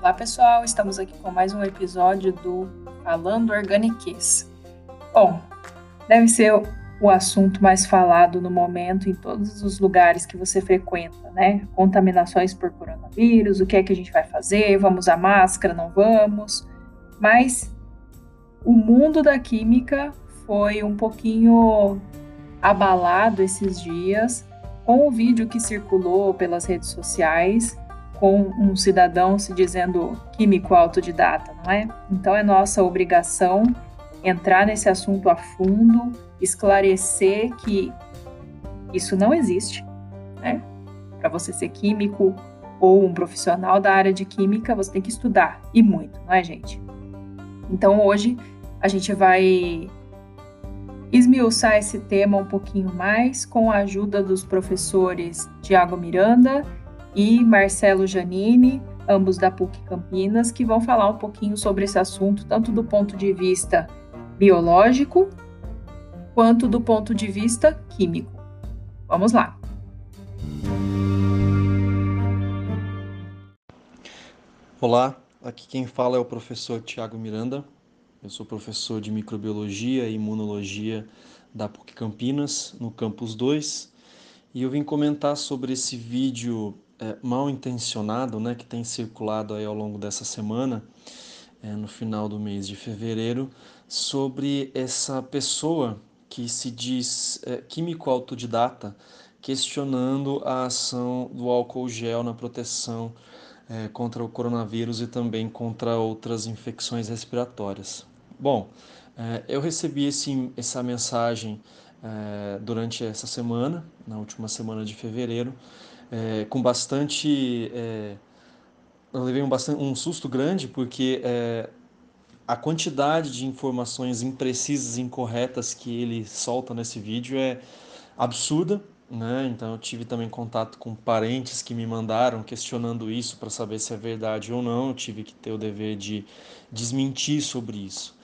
Olá pessoal, estamos aqui com mais um episódio do Falando Organiques. Bom, deve ser o assunto mais falado no momento em todos os lugares que você frequenta, né? Contaminações por coronavírus, o que é que a gente vai fazer? Vamos usar máscara? Não vamos? Mas o mundo da química foi um pouquinho abalado esses dias com o vídeo que circulou pelas redes sociais com um cidadão se dizendo químico autodidata, não é? Então é nossa obrigação entrar nesse assunto a fundo, esclarecer que isso não existe, né? Para você ser químico ou um profissional da área de química, você tem que estudar e muito, não é, gente? Então hoje a gente vai esmiuçar esse tema um pouquinho mais com a ajuda dos professores Tiago Miranda e Marcelo Janini, ambos da PUC Campinas, que vão falar um pouquinho sobre esse assunto, tanto do ponto de vista biológico quanto do ponto de vista químico. Vamos lá! Olá, aqui quem fala é o professor Tiago Miranda, eu sou professor de microbiologia e imunologia da PUC Campinas, no campus 2, e eu vim comentar sobre esse vídeo é, mal intencionado, né, que tem circulado aí ao longo dessa semana, é, no final do mês de fevereiro, sobre essa pessoa que se diz é, químico autodidata, questionando a ação do álcool gel na proteção é, contra o coronavírus e também contra outras infecções respiratórias. Bom, é, eu recebi esse, essa mensagem é, durante essa semana, na última semana de fevereiro, é, com bastante. eu levei um, bastante, um susto grande, porque a quantidade de informações imprecisas e incorretas que ele solta nesse vídeo é absurda. Né? Então eu tive também contato com parentes que me mandaram questionando isso para saber se é verdade ou não. Eu tive que ter o dever de desmentir sobre isso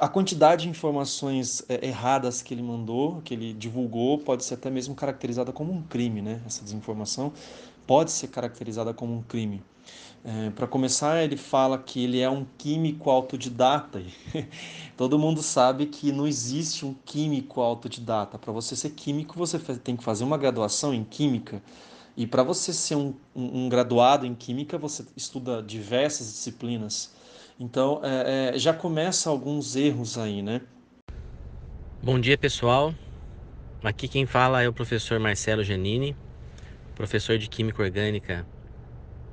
a quantidade de informações é, erradas que ele mandou, que ele divulgou, pode ser até mesmo caracterizada como um crime, né? Essa desinformação pode ser caracterizada como um crime. É, Para começar, ele fala que ele é um químico autodidata. Todo mundo sabe que não existe um químico autodidata. Para você ser químico, você tem que fazer uma graduação em química. E para você ser um, um, um graduado em química, você estuda diversas disciplinas. Então é, é, já começa alguns erros aí, né? Bom dia pessoal, aqui quem fala é o professor Marcelo Janini, professor de Química Orgânica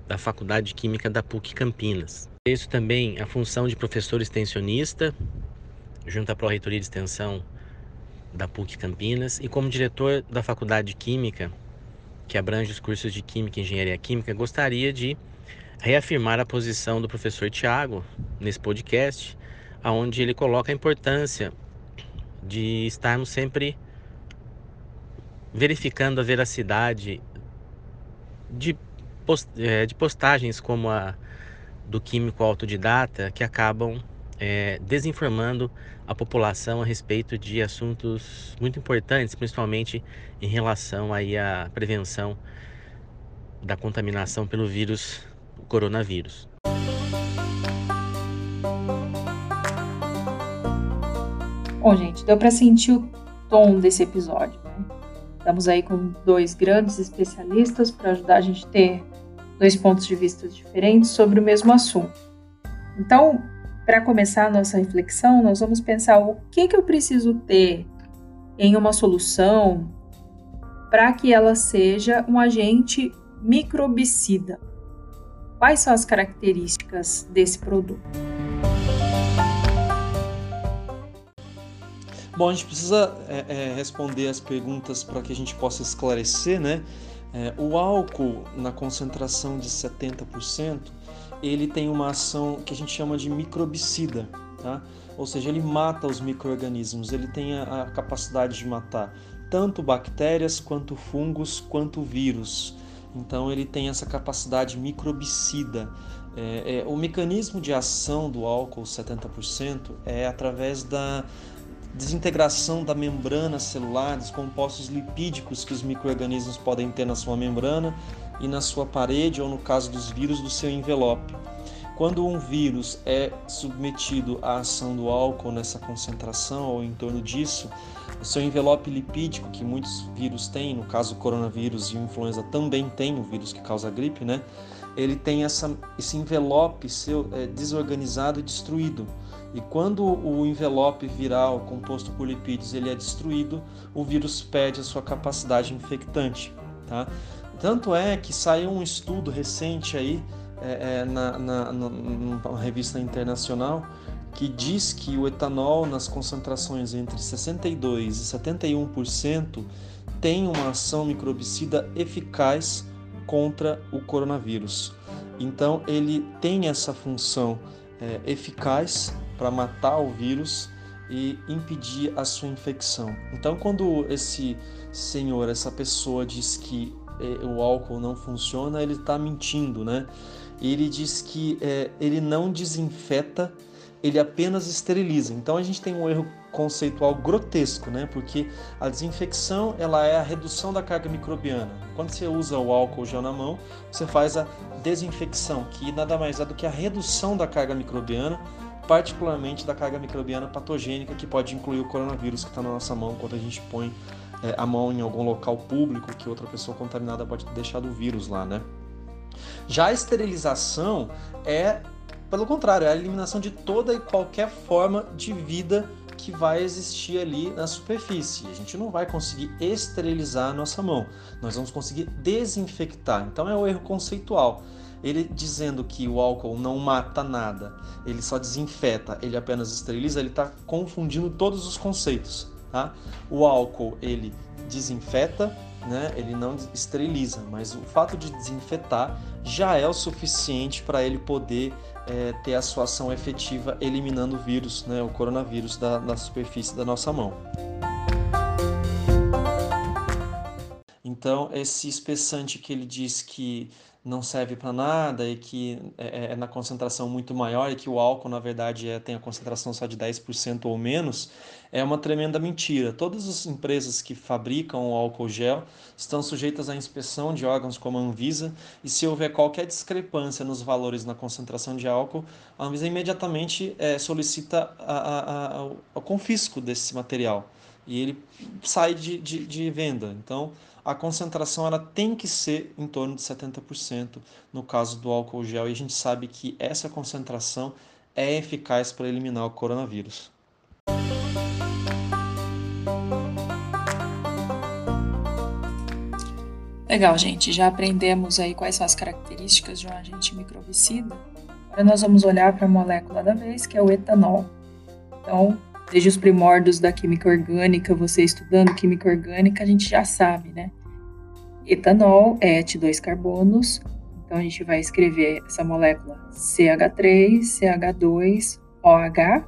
da Faculdade de Química da PUC Campinas. Isso também a função de professor extensionista junto à Pró-Reitoria de Extensão da PUC Campinas e como diretor da Faculdade de Química, que abrange os cursos de Química e Engenharia Química, gostaria de reafirmar a posição do professor Tiago nesse podcast, aonde ele coloca a importância de estarmos sempre verificando a veracidade de, post, é, de postagens como a do químico autodidata que acabam é, desinformando a população a respeito de assuntos muito importantes, principalmente em relação aí à prevenção da contaminação pelo vírus coronavírus. Bom, gente, deu para sentir o tom desse episódio. Né? Estamos aí com dois grandes especialistas para ajudar a gente a ter dois pontos de vista diferentes sobre o mesmo assunto. Então, para começar a nossa reflexão, nós vamos pensar o que, que eu preciso ter em uma solução para que ela seja um agente microbicida. Quais são as características desse produto? Bom, a gente precisa é, é, responder as perguntas para que a gente possa esclarecer, né? É, o álcool na concentração de 70%, ele tem uma ação que a gente chama de microbicida, tá? Ou seja, ele mata os micro-organismos, ele tem a, a capacidade de matar tanto bactérias, quanto fungos, quanto vírus. Então ele tem essa capacidade microbicida. É, é, o mecanismo de ação do álcool 70% é através da desintegração da membrana celular, dos compostos lipídicos que os micro-organismos podem ter na sua membrana e na sua parede, ou no caso dos vírus, do seu envelope. Quando um vírus é submetido à ação do álcool nessa concentração ou em torno disso, o seu envelope lipídico, que muitos vírus têm, no caso o coronavírus e o influenza também tem o vírus que causa a gripe, né? Ele tem essa, esse envelope seu é, desorganizado e destruído. E quando o envelope viral composto por lipídios ele é destruído, o vírus perde a sua capacidade infectante, tá? Tanto é que saiu um estudo recente aí é, é, na, na, numa revista internacional que diz que o etanol nas concentrações entre 62 e 71% tem uma ação microbicida eficaz contra o coronavírus. Então ele tem essa função é, eficaz para matar o vírus e impedir a sua infecção. Então quando esse senhor, essa pessoa diz que é, o álcool não funciona, ele está mentindo, né? Ele diz que é, ele não desinfeta, ele apenas esteriliza. Então a gente tem um erro conceitual grotesco, né? Porque a desinfecção ela é a redução da carga microbiana. Quando você usa o álcool gel na mão, você faz a desinfecção, que nada mais é do que a redução da carga microbiana, particularmente da carga microbiana patogênica, que pode incluir o coronavírus que está na nossa mão quando a gente põe é, a mão em algum local público que outra pessoa contaminada pode ter deixado o vírus lá, né? Já a esterilização é, pelo contrário, é a eliminação de toda e qualquer forma de vida que vai existir ali na superfície. A gente não vai conseguir esterilizar a nossa mão, nós vamos conseguir desinfectar. Então é o erro conceitual. Ele dizendo que o álcool não mata nada, ele só desinfeta, ele apenas esteriliza, ele está confundindo todos os conceitos. Tá? O álcool ele desinfeta, né? ele não esteriliza, mas o fato de desinfetar já é o suficiente para ele poder é, ter a sua ação efetiva eliminando o vírus, né? o coronavírus da, da superfície da nossa mão. Então, esse espessante que ele diz que não serve para nada e que é, é, na concentração muito maior e que o álcool, na verdade, é, tem a concentração só de 10% ou menos, é uma tremenda mentira. Todas as empresas que fabricam o álcool gel estão sujeitas à inspeção de órgãos como a Anvisa e se houver qualquer discrepância nos valores na concentração de álcool, a Anvisa imediatamente é, solicita o confisco desse material e ele sai de, de, de venda. Então, a concentração ela tem que ser em torno de 70% no caso do álcool gel, e a gente sabe que essa concentração é eficaz para eliminar o coronavírus. Legal, gente. Já aprendemos aí quais são as características de um agente microbicida. Agora nós vamos olhar para a molécula da vez, que é o etanol. Então, desde os primórdios da química orgânica, você estudando química orgânica, a gente já sabe, né? Etanol é Et2 carbonos, então a gente vai escrever essa molécula CH3, CH2, OH.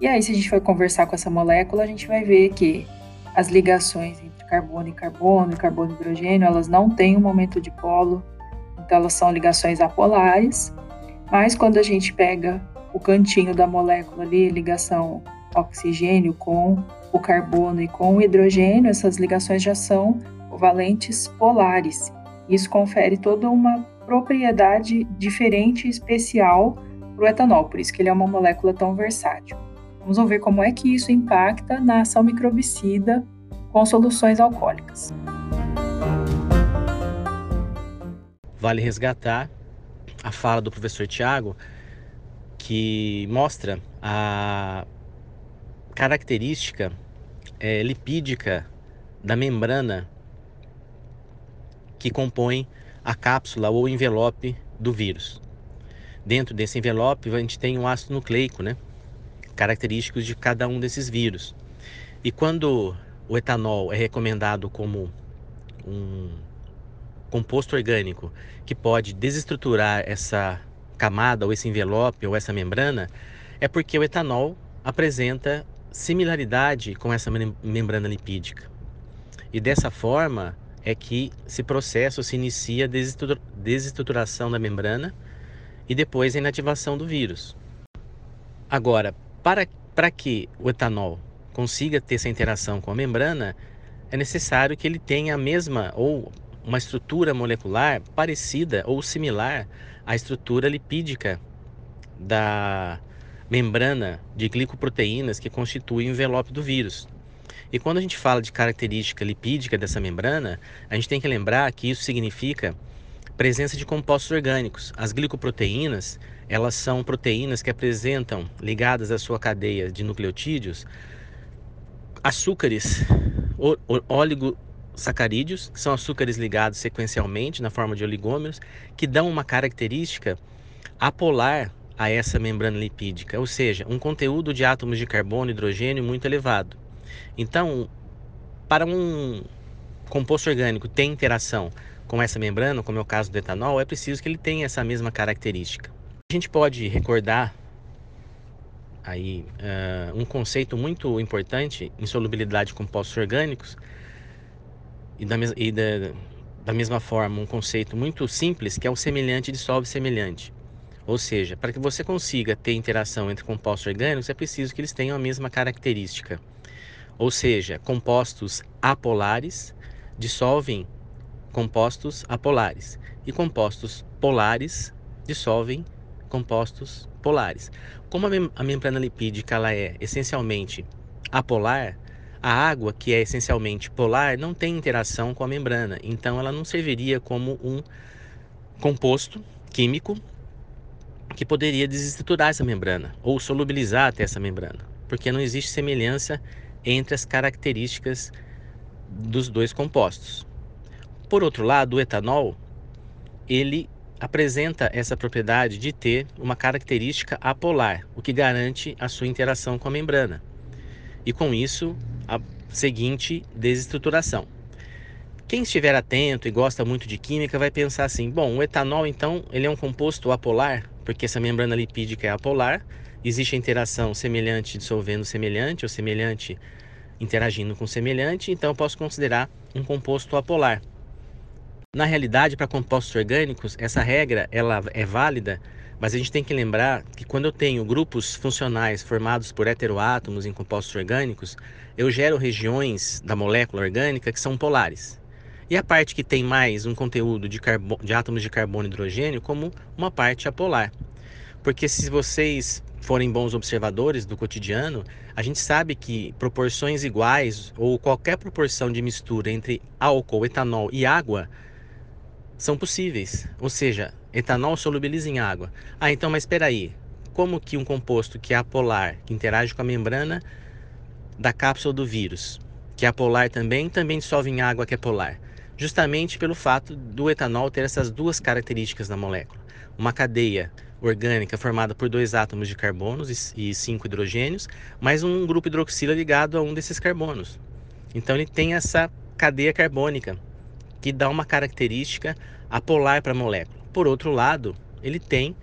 E aí, se a gente for conversar com essa molécula, a gente vai ver que as ligações entre carbono e carbono, carbono e hidrogênio, elas não têm um momento de polo, então elas são ligações apolares. Mas quando a gente pega o cantinho da molécula ali, ligação oxigênio com o carbono e com o hidrogênio, essas ligações já são covalentes polares. Isso confere toda uma propriedade diferente e especial para o etanol, por isso que ele é uma molécula tão versátil. Vamos ver como é que isso impacta na ação microbicida com soluções alcoólicas. Vale resgatar a fala do professor Tiago, que mostra a característica é, lipídica da membrana que compõe a cápsula ou envelope do vírus. Dentro desse envelope a gente tem um ácido nucleico, né? característicos de cada um desses vírus. E quando o etanol é recomendado como um composto orgânico que pode desestruturar essa camada ou esse envelope ou essa membrana, é porque o etanol apresenta similaridade com essa membrana lipídica. E dessa forma é que esse processo se inicia a desestruturação da membrana e depois a inativação do vírus. Agora, para, para que o etanol consiga ter essa interação com a membrana, é necessário que ele tenha a mesma ou uma estrutura molecular parecida ou similar à estrutura lipídica da membrana de glicoproteínas que constitui o envelope do vírus. E quando a gente fala de característica lipídica dessa membrana, a gente tem que lembrar que isso significa presença de compostos orgânicos. As glicoproteínas, elas são proteínas que apresentam, ligadas à sua cadeia de nucleotídeos, açúcares oligosacarídeos, que são açúcares ligados sequencialmente na forma de oligômeros, que dão uma característica apolar a essa membrana lipídica, ou seja, um conteúdo de átomos de carbono e hidrogênio muito elevado. Então, para um composto orgânico ter interação com essa membrana, como é o caso do etanol, é preciso que ele tenha essa mesma característica. A gente pode recordar aí uh, um conceito muito importante em solubilidade de compostos orgânicos e, da, e da, da mesma forma um conceito muito simples que é o semelhante dissolve semelhante. Ou seja, para que você consiga ter interação entre compostos orgânicos é preciso que eles tenham a mesma característica. Ou seja, compostos apolares dissolvem compostos apolares e compostos polares dissolvem compostos polares. Como a, mem a membrana lipídica ela é essencialmente apolar, a água, que é essencialmente polar, não tem interação com a membrana, então ela não serviria como um composto químico que poderia desestruturar essa membrana ou solubilizar até essa membrana, porque não existe semelhança entre as características dos dois compostos. Por outro lado, o etanol, ele apresenta essa propriedade de ter uma característica apolar, o que garante a sua interação com a membrana. E com isso, a seguinte desestruturação. Quem estiver atento e gosta muito de química vai pensar assim: bom, o etanol então ele é um composto apolar, porque essa membrana lipídica é apolar, existe a interação semelhante dissolvendo semelhante ou semelhante interagindo com semelhante, então eu posso considerar um composto apolar. Na realidade, para compostos orgânicos, essa regra ela é válida, mas a gente tem que lembrar que quando eu tenho grupos funcionais formados por heteroátomos em compostos orgânicos, eu gero regiões da molécula orgânica que são polares. E a parte que tem mais um conteúdo de, de átomos de carbono e hidrogênio como uma parte apolar. Porque se vocês forem bons observadores do cotidiano, a gente sabe que proporções iguais ou qualquer proporção de mistura entre álcool, etanol e água são possíveis. Ou seja, etanol solubiliza em água. Ah, então, mas espera aí. Como que um composto que é apolar, que interage com a membrana da cápsula do vírus, que é apolar também, também dissolve em água que é polar? Justamente pelo fato do etanol ter essas duas características na molécula. Uma cadeia orgânica formada por dois átomos de carbonos e cinco hidrogênios, mais um grupo hidroxila ligado a um desses carbonos. Então ele tem essa cadeia carbônica que dá uma característica apolar para a molécula. Por outro lado, ele tem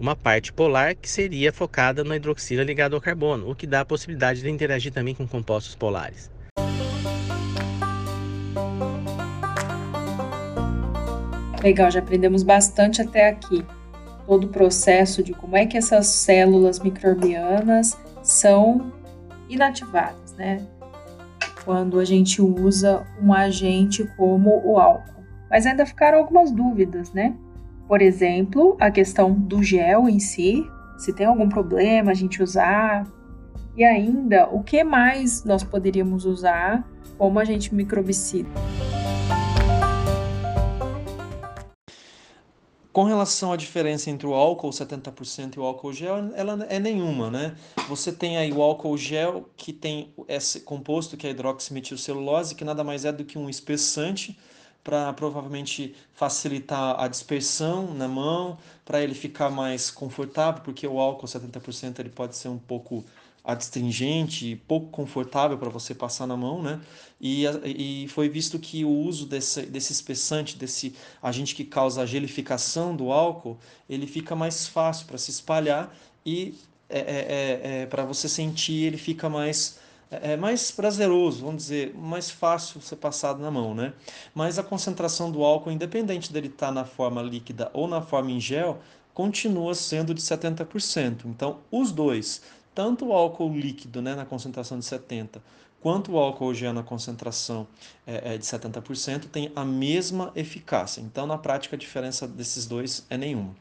uma parte polar que seria focada na hidroxila ligada ao carbono, o que dá a possibilidade de interagir também com compostos polares. Legal, já aprendemos bastante até aqui. Todo o processo de como é que essas células microbianas são inativadas, né? quando a gente usa um agente como o álcool. Mas ainda ficaram algumas dúvidas, né? Por exemplo, a questão do gel em si, se tem algum problema a gente usar. E ainda, o que mais nós poderíamos usar como agente microbicida? Com relação à diferença entre o álcool 70% e o álcool gel, ela é nenhuma, né? Você tem aí o álcool gel que tem esse composto que é hidroximetilcelulose, que nada mais é do que um espessante para provavelmente facilitar a dispersão na mão, para ele ficar mais confortável, porque o álcool 70% ele pode ser um pouco adstringente, pouco confortável para você passar na mão, né? E, e foi visto que o uso desse, desse espessante, desse agente que causa a gelificação do álcool, ele fica mais fácil para se espalhar e é, é, é, é para você sentir ele fica mais é, é mais prazeroso, vamos dizer, mais fácil ser passado na mão, né? Mas a concentração do álcool, independente dele estar tá na forma líquida ou na forma em gel, continua sendo de 70%. Então, os dois, tanto o álcool líquido né, na concentração de 70%, quanto o álcool gel na concentração é, é de 70%, tem a mesma eficácia. Então, na prática, a diferença desses dois é nenhuma.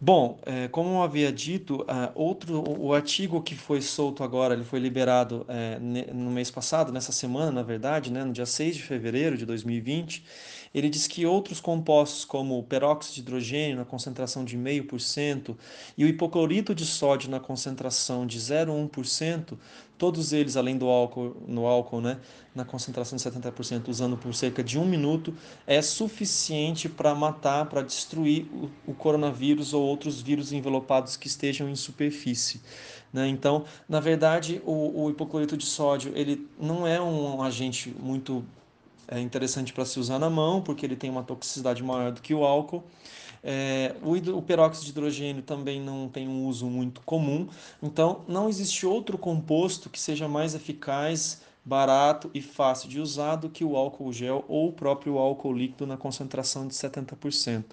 Bom, é, como eu havia dito, uh, outro, o artigo que foi solto agora, ele foi liberado é, no mês passado, nessa semana, na verdade, né, no dia 6 de fevereiro de 2020, ele diz que outros compostos, como o peróxido de hidrogênio na concentração de 0,5% e o hipoclorito de sódio na concentração de 0,1%, todos eles, além do álcool, no álcool, né, na concentração de 70%, usando por cerca de um minuto, é suficiente para matar, para destruir o, o, coronavírus ou outros vírus envelopados que estejam em superfície. Né? Então, na verdade, o, o hipoclorito de sódio ele não é um agente muito é interessante para se usar na mão, porque ele tem uma toxicidade maior do que o álcool. É, o, o peróxido de hidrogênio também não tem um uso muito comum, então não existe outro composto que seja mais eficaz, barato e fácil de usar do que o álcool gel ou o próprio álcool líquido na concentração de 70%.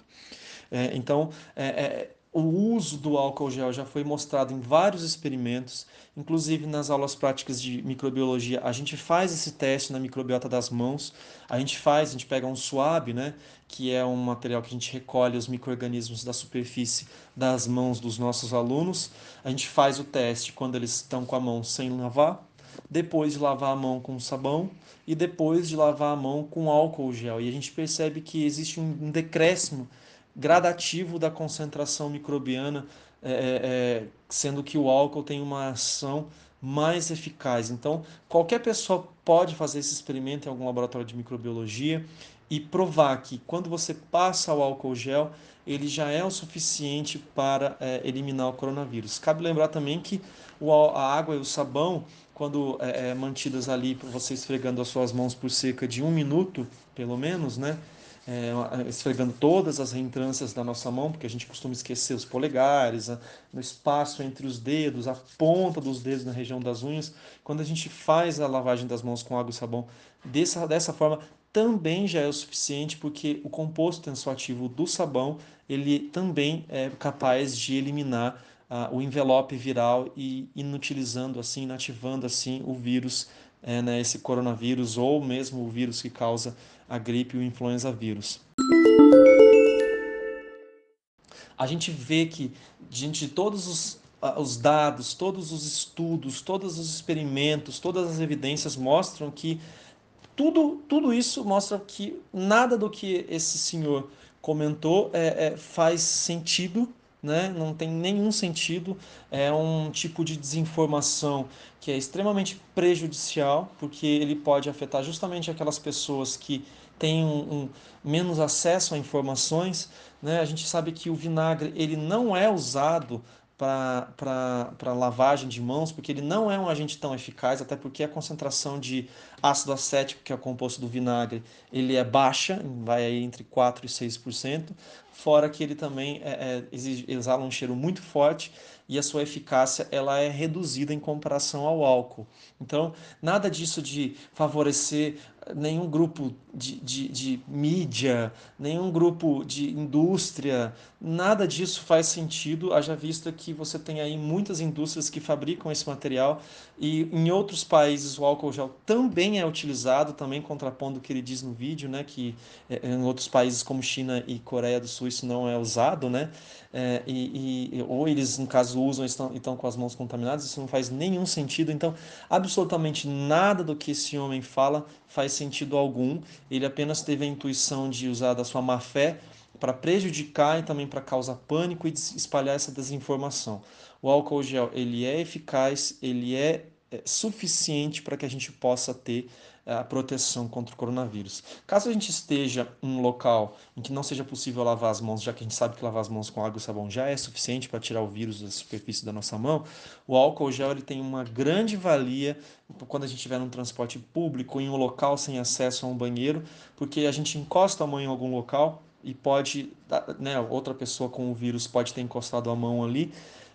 É, então, é, é o uso do álcool gel já foi mostrado em vários experimentos, inclusive nas aulas práticas de microbiologia. A gente faz esse teste na microbiota das mãos. A gente faz, a gente pega um suave, né, que é um material que a gente recolhe os microrganismos da superfície das mãos dos nossos alunos. A gente faz o teste quando eles estão com a mão sem lavar, depois de lavar a mão com sabão e depois de lavar a mão com álcool gel. E a gente percebe que existe um decréscimo gradativo da concentração microbiana, é, é, é, sendo que o álcool tem uma ação mais eficaz. Então, qualquer pessoa pode fazer esse experimento em algum laboratório de microbiologia e provar que quando você passa o álcool gel, ele já é o suficiente para é, eliminar o coronavírus. Cabe lembrar também que o, a água e o sabão, quando é, é, mantidas ali, você esfregando as suas mãos por cerca de um minuto, pelo menos, né? É, esfregando todas as reentrâncias da nossa mão, porque a gente costuma esquecer os polegares, a, no espaço entre os dedos, a ponta dos dedos na região das unhas. Quando a gente faz a lavagem das mãos com água e sabão dessa, dessa forma, também já é o suficiente, porque o composto tensoativo do sabão ele também é capaz de eliminar uh, o envelope viral e inutilizando assim, inativando assim o vírus é, né, esse coronavírus ou mesmo o vírus que causa a gripe o influenza vírus. A gente vê que, diante de todos os, os dados, todos os estudos, todos os experimentos, todas as evidências mostram que tudo, tudo isso mostra que nada do que esse senhor comentou é, é, faz sentido né? não tem nenhum sentido, é um tipo de desinformação que é extremamente prejudicial, porque ele pode afetar justamente aquelas pessoas que têm um, um menos acesso a informações. Né? A gente sabe que o vinagre ele não é usado para lavagem de mãos, porque ele não é um agente tão eficaz, até porque a concentração de ácido acético, que é o composto do vinagre, ele é baixa, vai entre 4% e 6%, fora que ele também é, é, exala um cheiro muito forte e a sua eficácia ela é reduzida em comparação ao álcool. Então, nada disso de favorecer nenhum grupo de, de, de, mídia, nenhum grupo de indústria, nada disso faz sentido, haja vista que você tem aí muitas indústrias que fabricam esse material e em outros países o álcool gel também é utilizado, também contrapondo o que ele diz no vídeo, né, que é, em outros países como China e Coreia do Sul isso não é usado, né, é, e, e, ou eles, no caso, usam e estão, estão com as mãos contaminadas, isso não faz nenhum sentido. Então, absolutamente nada do que esse homem fala faz sentido algum. Ele apenas teve a intuição de usar da sua má fé para prejudicar e também para causar pânico e espalhar essa desinformação. O álcool gel ele é eficaz, ele é, é suficiente para que a gente possa ter a proteção contra o coronavírus. Caso a gente esteja em um local em que não seja possível lavar as mãos, já que a gente sabe que lavar as mãos com água e sabão já é suficiente para tirar o vírus da superfície da nossa mão, o álcool gel ele tem uma grande valia quando a gente estiver num transporte público, em um local sem acesso a um banheiro, porque a gente encosta a mão em algum local e pode, né, outra pessoa com o vírus pode ter encostado a mão ali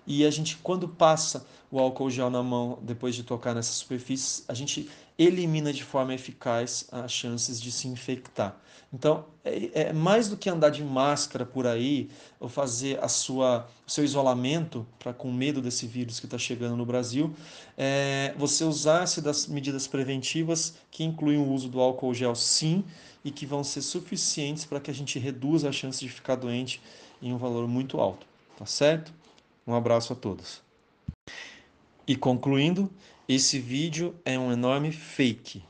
e a gente, quando passa o álcool gel na mão, depois de tocar nessa superfície, a gente elimina de forma eficaz as chances de se infectar. Então, é, é mais do que andar de máscara por aí, ou fazer a sua, o seu isolamento para com medo desse vírus que está chegando no Brasil, é você usar-se das medidas preventivas que incluem o uso do álcool gel sim, e que vão ser suficientes para que a gente reduza a chance de ficar doente em um valor muito alto. Tá certo? Um abraço a todos. E concluindo, esse vídeo é um enorme fake.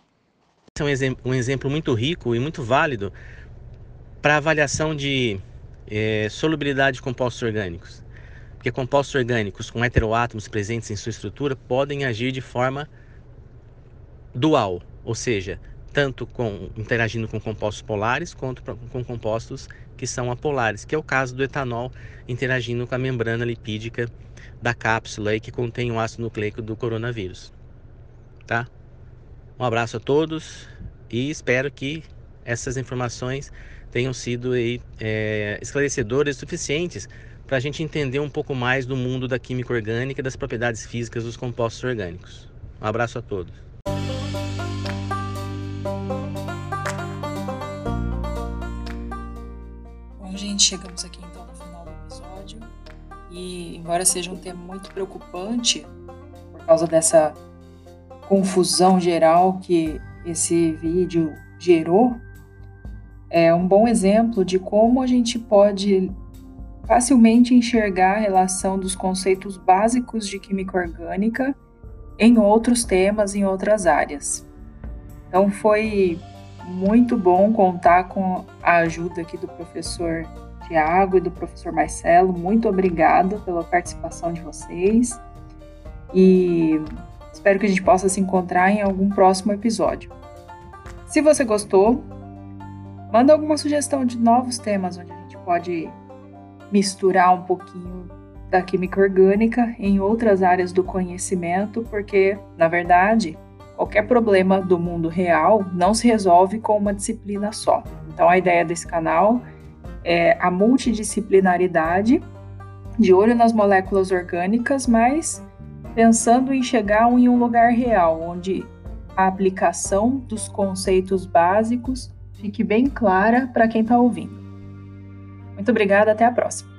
Esse é um, exemplo, um exemplo muito rico e muito válido para avaliação de é, solubilidade de compostos orgânicos. Porque compostos orgânicos com heteroátomos presentes em sua estrutura podem agir de forma dual, ou seja, tanto com, interagindo com compostos polares quanto com compostos que são apolares, que é o caso do etanol interagindo com a membrana lipídica da cápsula aí que contém o ácido nucleico do coronavírus. Tá? Um abraço a todos e espero que essas informações tenham sido aí, é, esclarecedoras suficientes para a gente entender um pouco mais do mundo da química orgânica e das propriedades físicas dos compostos orgânicos. Um abraço a todos. Gente, chegamos aqui então no final do episódio. E, embora seja um tema muito preocupante, por causa dessa confusão geral que esse vídeo gerou, é um bom exemplo de como a gente pode facilmente enxergar a relação dos conceitos básicos de química orgânica em outros temas, em outras áreas. Então foi muito bom contar com a ajuda aqui do professor Tiago e do professor Marcelo. Muito obrigada pela participação de vocês e espero que a gente possa se encontrar em algum próximo episódio. Se você gostou, manda alguma sugestão de novos temas onde a gente pode misturar um pouquinho da química orgânica em outras áreas do conhecimento, porque, na verdade, qualquer problema do mundo real não se resolve com uma disciplina só. Então, a ideia desse canal é a multidisciplinaridade, de olho nas moléculas orgânicas, mas pensando em chegar em um lugar real, onde a aplicação dos conceitos básicos fique bem clara para quem está ouvindo. Muito obrigada, até a próxima.